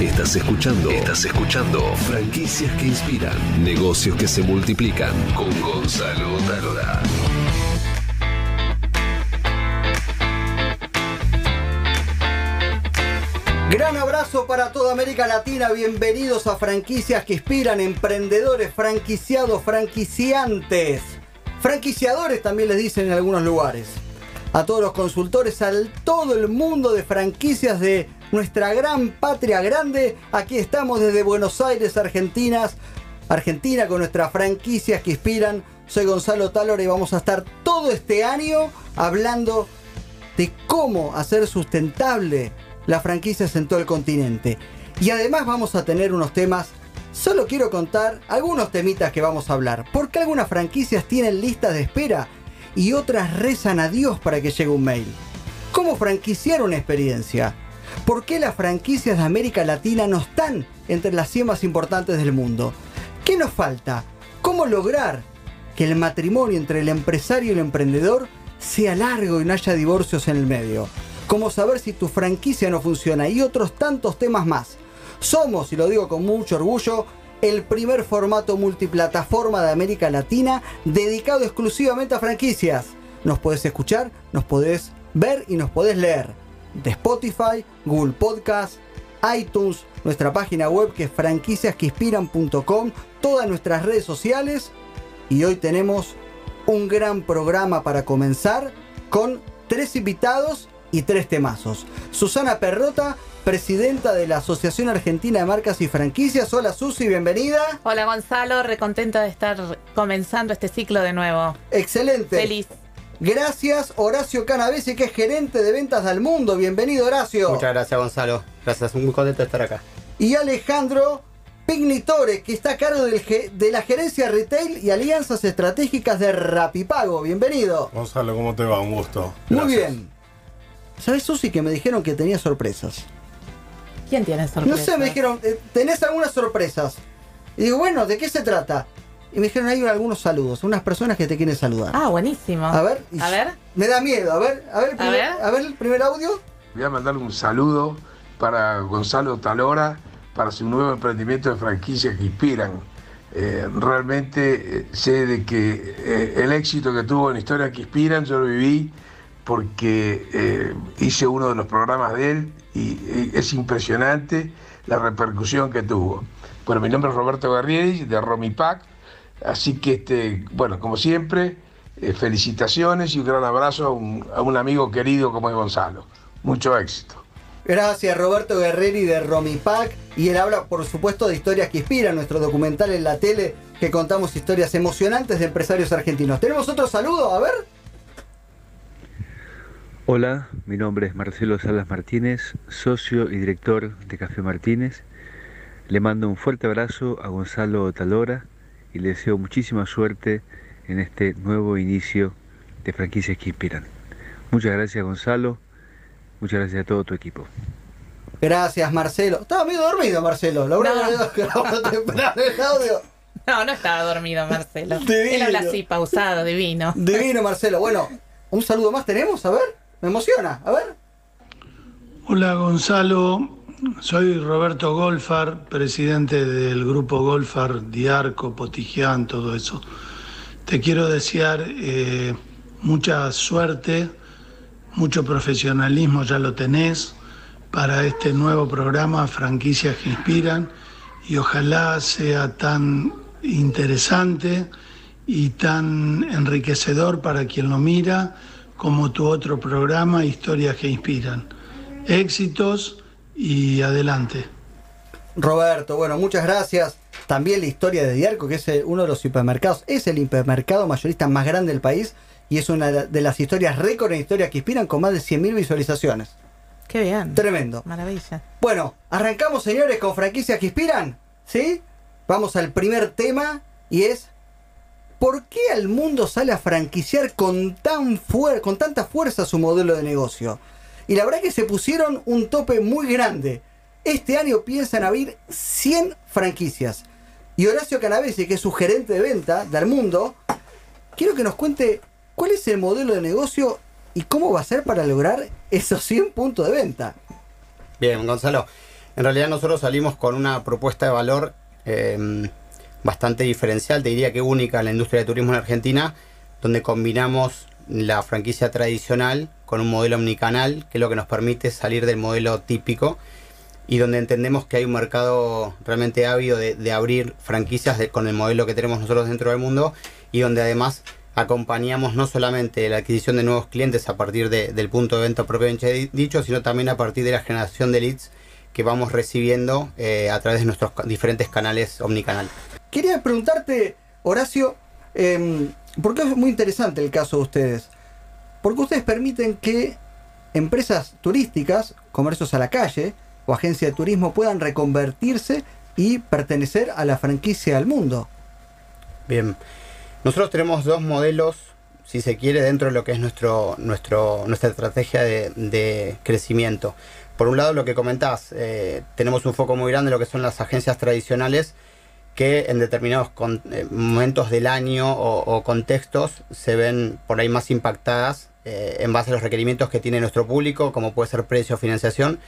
Estás escuchando. Estás escuchando. Franquicias que inspiran. Negocios que se multiplican. Con Gonzalo Talora. Gran abrazo para toda América Latina, bienvenidos a franquicias que inspiran, emprendedores, franquiciados, franquiciantes. Franquiciadores también les dicen en algunos lugares. A todos los consultores, a todo el mundo de franquicias de nuestra gran patria grande. Aquí estamos desde Buenos Aires, Argentina, Argentina con nuestras franquicias que inspiran. Soy Gonzalo Talora y vamos a estar todo este año hablando de cómo hacer sustentable las franquicias en todo el continente. Y además vamos a tener unos temas, solo quiero contar algunos temitas que vamos a hablar. Porque algunas franquicias tienen listas de espera y otras rezan a Dios para que llegue un mail? ¿Cómo franquiciar una experiencia? ¿Por qué las franquicias de América Latina no están entre las 100 más importantes del mundo? ¿Qué nos falta? ¿Cómo lograr que el matrimonio entre el empresario y el emprendedor sea largo y no haya divorcios en el medio? ¿Cómo saber si tu franquicia no funciona? Y otros tantos temas más. Somos, y lo digo con mucho orgullo, el primer formato multiplataforma de América Latina dedicado exclusivamente a franquicias. Nos podés escuchar, nos podés ver y nos podés leer. De Spotify, Google Podcast, iTunes, nuestra página web que es franquiciasqueinspiran.com, todas nuestras redes sociales y hoy tenemos un gran programa para comenzar con tres invitados y tres temazos. Susana Perrota, presidenta de la Asociación Argentina de Marcas y Franquicias. Hola Susi, bienvenida. Hola Gonzalo, recontenta de estar comenzando este ciclo de nuevo. Excelente. Feliz. Gracias Horacio Canavesi, que es gerente de ventas del mundo. Bienvenido Horacio. Muchas gracias Gonzalo. Gracias, muy contento de estar acá. Y Alejandro Pignitore, que está a cargo del de la gerencia retail y alianzas estratégicas de Rapipago. Bienvenido. Gonzalo, ¿cómo te va? Un gusto. Muy bien. ¿Sabes, Susi, que me dijeron que tenía sorpresas? ¿Quién tiene sorpresas? No sé, me dijeron, eh, ¿tenés algunas sorpresas? Y digo, bueno, ¿de qué se trata? Y me dijeron, hay algunos saludos, unas personas que te quieren saludar. Ah, buenísimo. A ver. A ver. Me da miedo, a ver, a ver, el primer, a ver. el primer audio. Voy a mandar un saludo para Gonzalo Talora, para su nuevo emprendimiento de franquicias que inspiran. Eh, realmente eh, sé de que el éxito que tuvo en Historias que Inspiran, yo lo viví porque eh, hice uno de los programas de él y, es impresionante la repercusión que tuvo. Bueno, mi nombre es Roberto Garrieri, de Romipac, así que, este, bueno, como siempre, eh, felicitaciones y un gran abrazo a un, a un, amigo querido como es Gonzalo. Mucho éxito. Gracias Roberto Guerreri de Romipac y él habla por supuesto de historias que inspiran, nuestro documental en la tele que contamos historias emocionantes de empresarios argentinos. ¿Tenemos otro saludo? A ver. Hola, mi nombre es Marcelo Salas Martínez, socio y director de Café Martínez. Le mando un fuerte abrazo a Gonzalo Talora y le deseo muchísima suerte en este nuevo inicio de franquicias que inspiran. Muchas gracias Gonzalo, muchas gracias a todo tu equipo. Gracias Marcelo. Estaba medio dormido Marcelo, la no. el audio. No, no estaba dormido Marcelo. Él habla así, pausado, divino. Divino Marcelo. Bueno, un saludo más tenemos, a ver. Me emociona, a ver. Hola Gonzalo, soy Roberto Golfar, presidente del grupo Golfar, Diarco, Potigian, todo eso. Te quiero desear eh, mucha suerte, mucho profesionalismo, ya lo tenés, para este nuevo programa, Franquicias que Inspiran, y ojalá sea tan interesante y tan enriquecedor para quien lo mira como tu otro programa, Historias que Inspiran. Éxitos y adelante. Roberto, bueno, muchas gracias. También la historia de Diarco, que es uno de los hipermercados, es el hipermercado mayorista más grande del país y es una de las historias récord en historias que inspiran con más de 100.000 visualizaciones. Qué bien. Tremendo. Maravilla. Bueno, arrancamos, señores, con franquicias que inspiran. ¿Sí? Vamos al primer tema y es ¿por qué al mundo sale a franquiciar con, tan con tanta fuerza su modelo de negocio? Y la verdad que se pusieron un tope muy grande. Este año piensan abrir 100 franquicias. Y Horacio Canavese, que es su gerente de venta del mundo, quiero que nos cuente cuál es el modelo de negocio y cómo va a ser para lograr esos 100 puntos de venta. Bien, Gonzalo. En realidad nosotros salimos con una propuesta de valor em, bastante diferencial, te diría que única en la industria de turismo en Argentina, donde combinamos la franquicia tradicional con un modelo omnicanal, que es lo que nos permite salir del modelo típico y donde entendemos que hay un mercado realmente ávido de, abrir franquicias con el modelo que tenemos nosotros dentro del mundo y donde además acompañamos no solamente la adquisición de nuevos clientes a partir del punto de venta propiamente dicho, sino también a partir de la generación de leads que vamos recibiendo eh, a través de nuestros diferentes canales omnicanal. Quería preguntarte, Horacio, em, porque es muy interesante el caso de ustedes, porque ustedes permiten que empresas turísticas, comercios a la calle o agencias de turismo puedan reconvertirse y pertenecer a la franquicia del mundo. Bien, nosotros tenemos dos modelos, si se quiere, dentro de lo que es nuestro, nuestro, nuestra estrategia de, crecimiento. Por un lado, lo que comentás, eh, tenemos un foco muy grande en lo que son las agencias tradicionales que en determinados eh, momentos del año o, contextos se ven por ahí más impactadas eh, en base a los requerimientos que tiene nuestro público, como puede ser precio o financiación.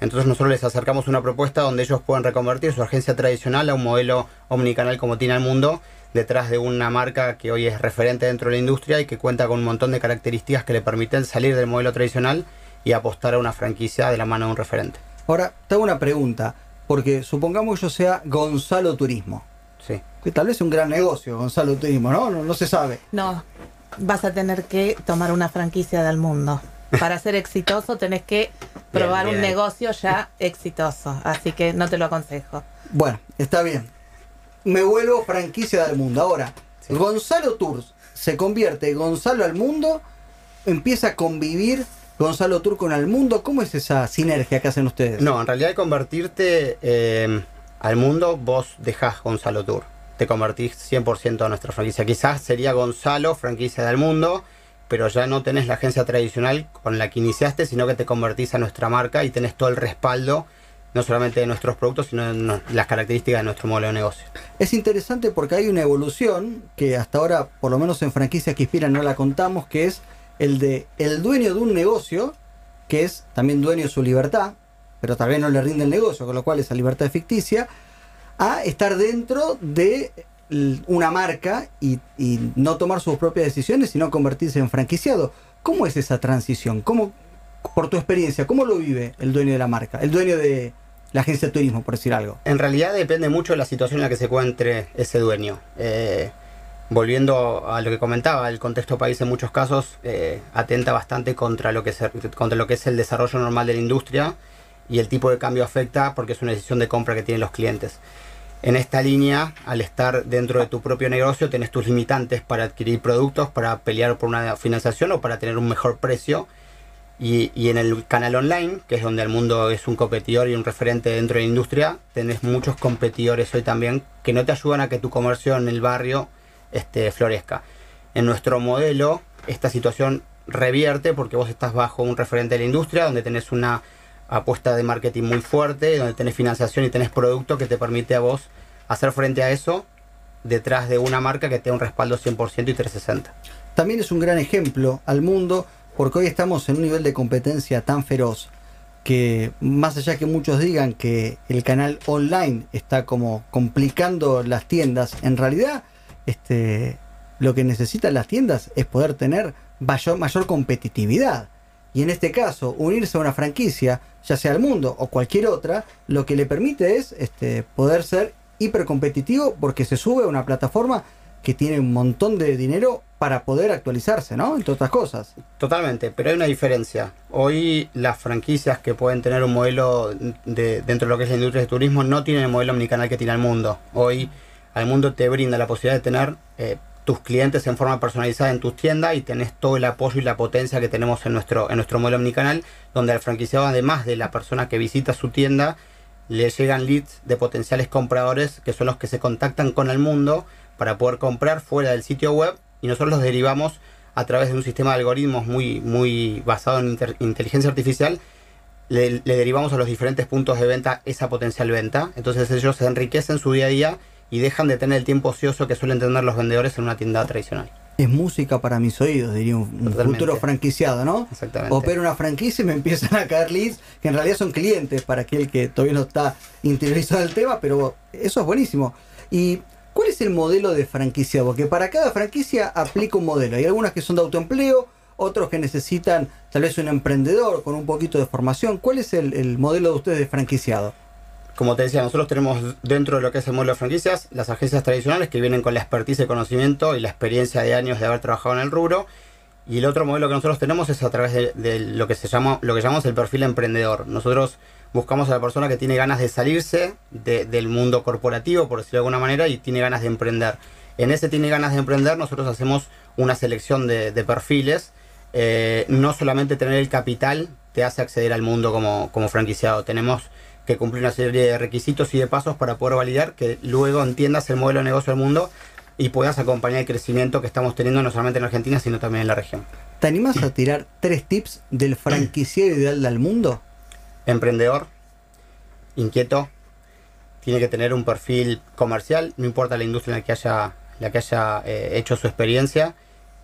Entonces nosotros les acercamos una propuesta donde ellos pueden reconvertir su agencia tradicional a un modelo omnicanal como tiene el mundo detrás de una marca que hoy es referente dentro de la industria y que cuenta con un montón de características que le permiten salir del modelo tradicional y apostar a una franquicia de la mano de un referente. Ahora, te hago una pregunta, porque supongamos que yo sea Gonzalo Turismo. Sí. Que tal vez es un gran negocio, Gonzalo Turismo, ¿no? No, no se sabe. No, vas a tener que tomar una franquicia del mundo. Para ser exitoso tenés que probar un negocio ya exitoso, así que no te lo aconsejo. Bueno, está bien me vuelvo franquicia del mundo. Ahora, Gonzalo Tours se convierte Gonzalo al mundo, empieza a convivir Gonzalo Tour con el mundo. ¿Cómo es esa sinergia que hacen ustedes? No, en realidad de convertirte em, al mundo, vos dejás Gonzalo Tour. Te convertís 100% a nuestra franquicia. Quizás sería Gonzalo, franquicia del mundo, pero ya no tenés la agencia tradicional con la que iniciaste, sino que te convertís a nuestra marca y tenés todo el respaldo no solamente de nuestros productos, sino de las características de nuestro modelo de negocio. Es interesante porque hay una evolución que hasta ahora, por lo menos en franquicias que inspiran, no la contamos, que es el de el dueño de un negocio, que es también dueño de su libertad, pero tal vez no le rinde el negocio, con lo cual esa libertad es ficticia, a estar dentro de una marca y, no tomar sus propias decisiones, sino convertirse en franquiciado. ¿Cómo es esa transición? ¿Cómo, por tu experiencia, cómo lo vive el dueño de la marca, el dueño de, la agencia de turismo, por decir algo? En realidad depende mucho de la situación en la que se encuentre ese dueño. Eh, volviendo a lo que comentaba, el contexto país en muchos casos eh, atenta bastante contra lo, que es, el desarrollo normal de la industria y el tipo de cambio afecta porque es una decisión de compra que tienen los clientes. En esta línea, al estar dentro de tu propio negocio, tenés tus limitantes para adquirir productos, para pelear por una financiación o para tener un mejor precio y, en el canal online, que es donde el mundo es un competidor y un referente dentro de la industria, tenés muchos competidores hoy también que no te ayudan a que tu comercio en el barrio este, florezca. En nuestro modelo, esta situación revierte porque vos estás bajo un referente de la industria, donde tenés una apuesta de marketing muy fuerte, donde tenés financiación y tenés producto que te permite a vos hacer frente a eso detrás de una marca que te da un respaldo 100% y 360. También es un gran ejemplo al mundo porque hoy estamos en un nivel de competencia tan feroz que más allá que muchos digan que el canal online está como complicando las tiendas, en realidad este, lo que necesitan las tiendas es poder tener mayor, competitividad. Y en este caso, unirse a una franquicia, ya sea el mundo o cualquier otra, lo que le permite es este, poder ser hipercompetitivo porque se sube a una plataforma que tiene un montón de dinero para poder actualizarse, ¿no? Entre otras cosas. Totalmente, pero hay una diferencia. Hoy las franquicias que pueden tener un modelo de, dentro de lo que es la industria de turismo no tienen el modelo omnicanal que tiene el mundo. Hoy al mundo te brinda la posibilidad de tener eh, tus clientes en forma personalizada en tus tiendas y tenés todo el apoyo y la potencia que tenemos en nuestro, en nuestro modelo omnicanal, donde al franquiciado, además de la persona que visita su tienda, le llegan leads de potenciales compradores que son los que se contactan con el mundo para poder comprar fuera del sitio web y nosotros los derivamos a través de un sistema de algoritmos muy, muy basado en inteligencia artificial. Le, derivamos a los diferentes puntos de venta esa potencial venta. Entonces ellos se enriquecen su día a día y dejan de tener el tiempo ocioso que suelen tener los vendedores en una tienda tradicional. es música para mis oídos, diría un, Totalmente. futuro franquiciado, ¿no? Exactamente. Opero una franquicia y me empiezan a caer leads, que en realidad son clientes para aquel que todavía no está interiorizado el tema, pero eso es buenísimo. ¿Y cuál es el modelo de franquiciado? Porque para cada franquicia aplica un modelo. Hay algunas que son de autoempleo, otros que necesitan tal vez un emprendedor con un poquito de formación. ¿Cuál es el, el modelo de ustedes de franquiciado? Como te decía, nosotros tenemos dentro de lo que es el modelo de franquicias las agencias tradicionales que vienen con la expertise, el conocimiento y la experiencia de años de haber trabajado en el rubro. Y el otro modelo que nosotros tenemos es a través de, de lo que se llama, lo que llamamos el perfil emprendedor. Nosotros buscamos a la persona que tiene ganas de salirse de- del mundo corporativo, por decirlo de alguna manera, y tiene ganas de emprender. En ese tiene ganas de emprender, nosotros hacemos una selección de, de perfiles. Eh, no solamente tener el capital te hace acceder al mundo como, como franquiciado. Tenemos que cumplir una serie de requisitos y de pasos para poder validar que luego entiendas el modelo de negocio del mundo y puedas acompañar el crecimiento que estamos teniendo no solamente en Argentina, sino también en la región. ¿Te animas a tirar tres tips del franquiciero ideal del mundo? Emprendedor, inquieto, tiene que tener un perfil comercial, no importa la industria en la que haya, la que haya eh, hecho su experiencia,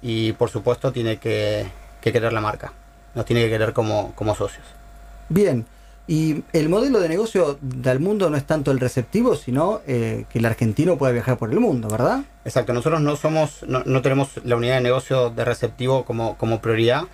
y por supuesto tiene que, que querer la marca, nos tiene que querer como, como socios. Bien, y el modelo de negocio del mundo no es tanto el receptivo, sino eh, que el argentino pueda viajar por el mundo, ¿verdad? Exacto, nosotros no somos, no, no tenemos la unidad de negocio de receptivo como, como prioridad.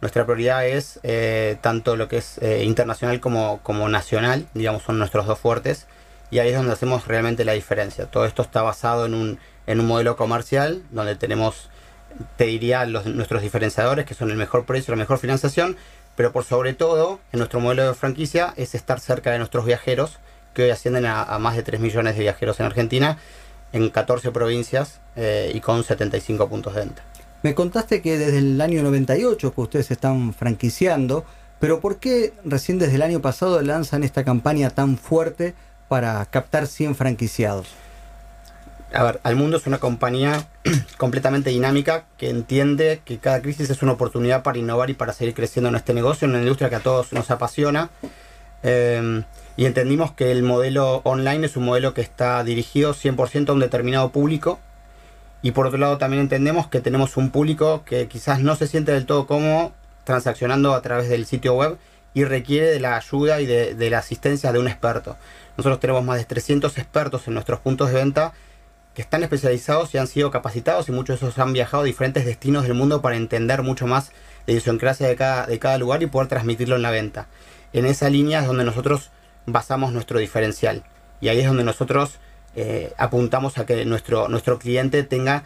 Nuestra prioridad es eh, tanto lo que es eh, internacional como, como nacional, digamos, son nuestros dos fuertes. Y ahí es donde hacemos realmente la diferencia. Todo esto está basado en un, en un modelo comercial, donde tenemos, te diría, los, nuestros diferenciadores, que son el mejor precio, la mejor financiación, pero por sobre todo, en nuestro modelo de franquicia, es estar cerca de nuestros viajeros, que hoy ascienden a, más de 3 millones de viajeros en Argentina, en 14 provincias eh, y con 75 puntos de venta. Me contaste que desde el año 98 que ustedes están franquiciando, pero ¿por qué recién desde el año pasado lanzan esta campaña tan fuerte para captar 100 franquiciados? A ver, Almundo es una compañía completamente dinámica que entiende que cada crisis es una oportunidad para innovar y para seguir creciendo en este negocio, en una industria que a todos nos apasiona. Eh, y entendimos que el modelo online es un modelo que está dirigido 100% a un determinado público. Y por otro lado también entendemos que tenemos un público que quizás no se siente del todo cómodo transaccionando a través del sitio web y requiere de la ayuda y de, de la asistencia de un experto. Nosotros tenemos más de 300 expertos en nuestros puntos de venta que están especializados y han sido capacitados y muchos de esos han viajado a diferentes destinos del mundo para entender mucho más la idiosincrasia de cada, de cada lugar y poder transmitirlo en la venta. En esa línea es donde nosotros basamos nuestro diferencial y ahí es donde nosotros eh, apuntamos a que nuestro, nuestro cliente tenga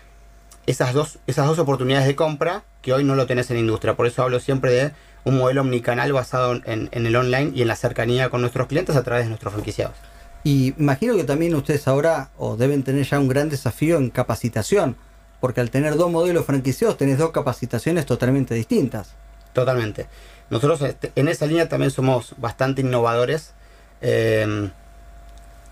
esas dos, esas dos oportunidades de compra que hoy no lo tenés en la industria. Por eso hablo siempre de un modelo omnicanal basado en, en el online y en la cercanía con nuestros clientes a través de nuestros franquiciados. Y imagino que también ustedes ahora o deben tener ya un gran desafío en capacitación, porque al tener dos modelos franquiciados tenés dos capacitaciones totalmente distintas. Totalmente. Nosotros este, en esa línea también somos bastante innovadores. Eh,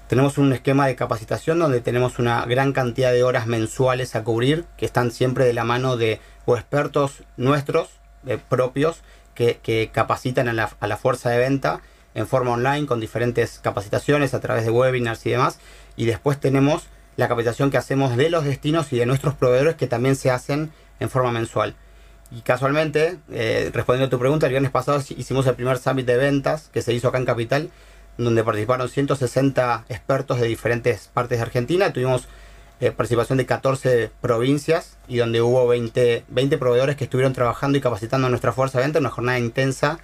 tenemos un esquema de capacitación donde tenemos una gran cantidad de horas mensuales a cubrir, que están siempre de la mano de expertos nuestros, eh, propios, que, capacitan a la fuerza de venta en forma online con diferentes capacitaciones a través de webinars y demás. Y después tenemos la capacitación que hacemos de los destinos y de nuestros proveedores que también se hacen en forma mensual. Y casualmente, eh, respondiendo a tu pregunta, el viernes pasado hicimos el primer summit de ventas que se hizo acá en Capital, donde participaron 160 expertos de diferentes partes de Argentina. Tuvimos eh, participación de 14 provincias y donde hubo 20, 20 proveedores que estuvieron trabajando y capacitando a nuestra fuerza de venta, una jornada intensa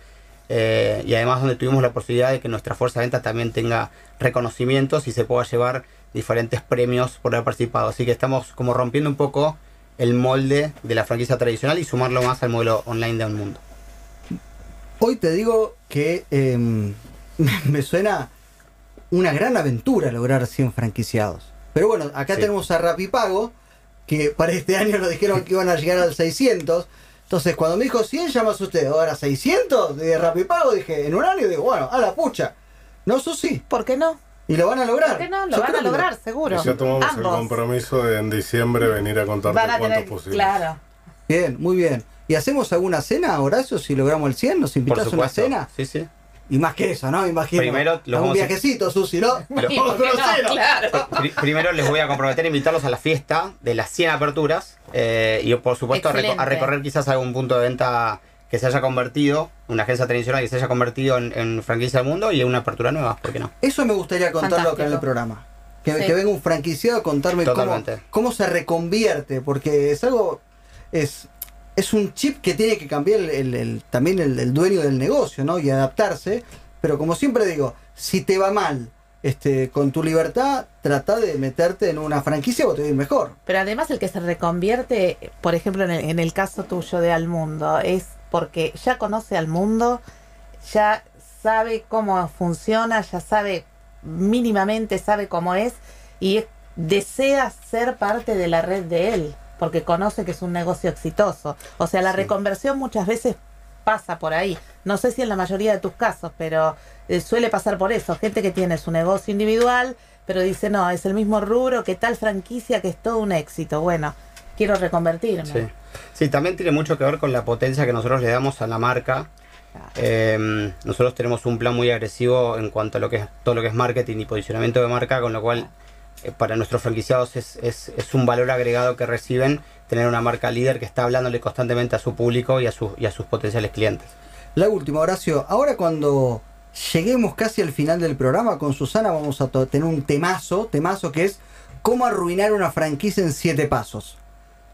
eh, y además donde tuvimos la posibilidad de que nuestra fuerza de venta también tenga reconocimientos y se pueda llevar diferentes premios por haber participado. Así que estamos como rompiendo un poco el molde de la franquicia tradicional y sumarlo más al modelo online de un mundo. Hoy te digo que eh, me suena una gran aventura lograr 100 franquiciados. Pero bueno, acá Sí. tenemos a Rapipago, que para este año nos dijeron que iban a llegar al 600. Entonces, cuando me dijo 100, ya me asusté. Ahora 600 de Rapipago, dije, en un año, digo, bueno, a la pucha. No, eso sí. ¿Por qué no? Y lo van a lograr. ¿Por qué no? Lo Yo van creo a que lograr, seguro. Y ya tomamos el compromiso de en diciembre venir a contarte van a cuánto tener, posible. claro. Bien, muy bien. ¿Y hacemos alguna cena, Horacio, si logramos el 100? ¿Nos invitas a una cena? Sí, sí. Y más que eso, ¿no? Imagino. Primero los un vamos a- viajecito, Susi, ¿no? ¿por qué no? Claro. Pri- Primero les voy a comprometer a invitarlos a la fiesta de las 100 aperturas eh, y por supuesto a, reco- a recorrer quizás algún punto de venta que se haya convertido, una agencia tradicional que se haya convertido en, en franquicia del mundo y en una apertura nueva, ¿por qué no? Eso me gustaría contarlo acá en el programa. Que, Sí. que venga un franquiciado a contarme cómo, cómo se reconvierte, porque es algo, es, es un chip que tiene que cambiar el, también el, el dueño del negocio, ¿no? Y adaptarse. Pero como siempre digo, si te va mal este, con tu libertad, trata de meterte en una franquicia o te va a ir mejor. Pero además el que se reconvierte, por ejemplo, en el, en el caso tuyo de Al Mundo, es porque ya conoce al mundo, ya sabe cómo funciona, ya sabe mínimamente, sabe cómo es y es- desea ser parte de la red de él, porque conoce que es un negocio exitoso. O sea, la Sí. reconversión muchas veces pasa por ahí. No sé si en la mayoría de tus casos, pero eh, suele pasar por eso. Gente que tiene su negocio individual, pero dice, no, es el mismo rubro que tal franquicia que es todo un éxito. Bueno, quiero reconvertirme. Sí. Sí, también tiene mucho que ver con la potencia que nosotros le damos a la marca. Eh, nosotros tenemos un plan muy agresivo en cuanto a lo que es todo lo que es marketing y posicionamiento de marca, con lo cual para nuestros franquiciados es, es- es un valor agregado que reciben tener una marca líder que está hablándole constantemente a su público y a, sus y a sus potenciales clientes. La última, Horacio. Ahora cuando lleguemos casi al final del programa con Susana vamos a tener un temazo, temazo que es cómo arruinar una franquicia en siete pasos.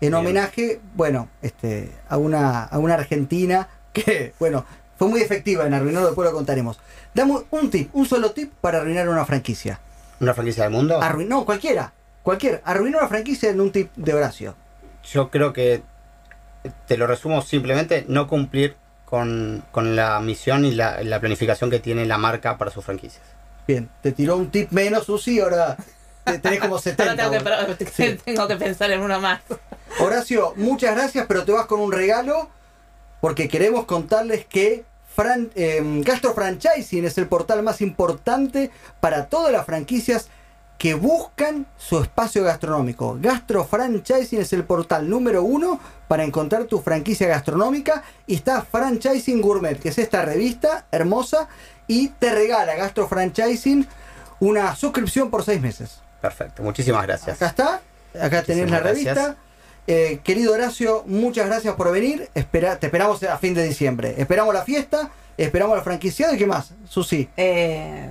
En Bien. homenaje, bueno, este, a una, a una argentina que, bueno, fue muy efectiva en arruinarlo, después lo contaremos. Damos un tip, un solo tip para arruinar una franquicia. ¿Una franquicia del mundo? Arruin- no, cualquiera, cualquiera. Arruinar una franquicia en un tip de Horacio. Yo creo que te lo resumo simplemente no cumplir con, con la misión y la, la planificación que tiene la marca para sus franquicias. Bien, te tiró un tip menos, Susi, ahora te- tenés como 70. Ahora tengo que, vos. pro- Sí. tengo que pensar en uno más. Horacio, muchas gracias, pero te vas con un regalo porque queremos contarles que Fran, eh, Gastro Franchising es el portal más importante para todas las franquicias que buscan su espacio gastronómico. Gastro Franchising es el portal número uno para encontrar tu franquicia gastronómica y está Franchising Gourmet, que es esta revista hermosa y te regala Gastro Franchising una suscripción por seis meses. Perfecto, muchísimas gracias. Acá está, acá tenés la revista. gracias. Eh, querido Horacio, muchas gracias por venir. Espera, te esperamos a fin de diciembre. Esperamos la fiesta, esperamos la franquiciado y qué más, Susi. Eh,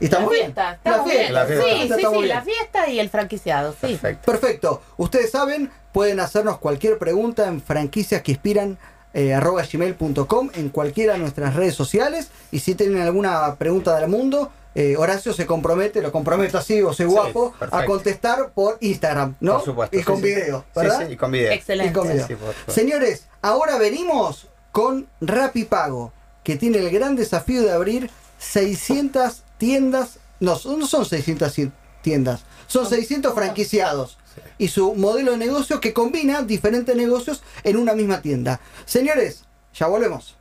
¿Y estamos la bien? fiesta, estamos La bien. La fiesta. Sí, La fiesta sí, sí, bien. la fiesta y el franquiciado, sí. Perfecto. Perfecto. Ustedes saben, pueden hacernos cualquier pregunta en franquicias que inspiran eh, arroba gmail.com en cualquiera de nuestras redes sociales y si tienen alguna pregunta del mundo eh, Horacio se compromete, lo comprometo así o soy Sí, guapo, a contestar por Instagram, ¿no? Por supuesto. Y con sí, sí. video, Sí, ¿verdad? sí, y con video. Excelente. Y con video. Sí. Señores, ahora venimos con Rapipago, que tiene el gran desafío de abrir 600 tiendas, no, no son 600 cien- tiendas, son 600 franquiciados. Y su modelo de negocio que combina diferentes negocios en una misma tienda. Señores, ya volvemos.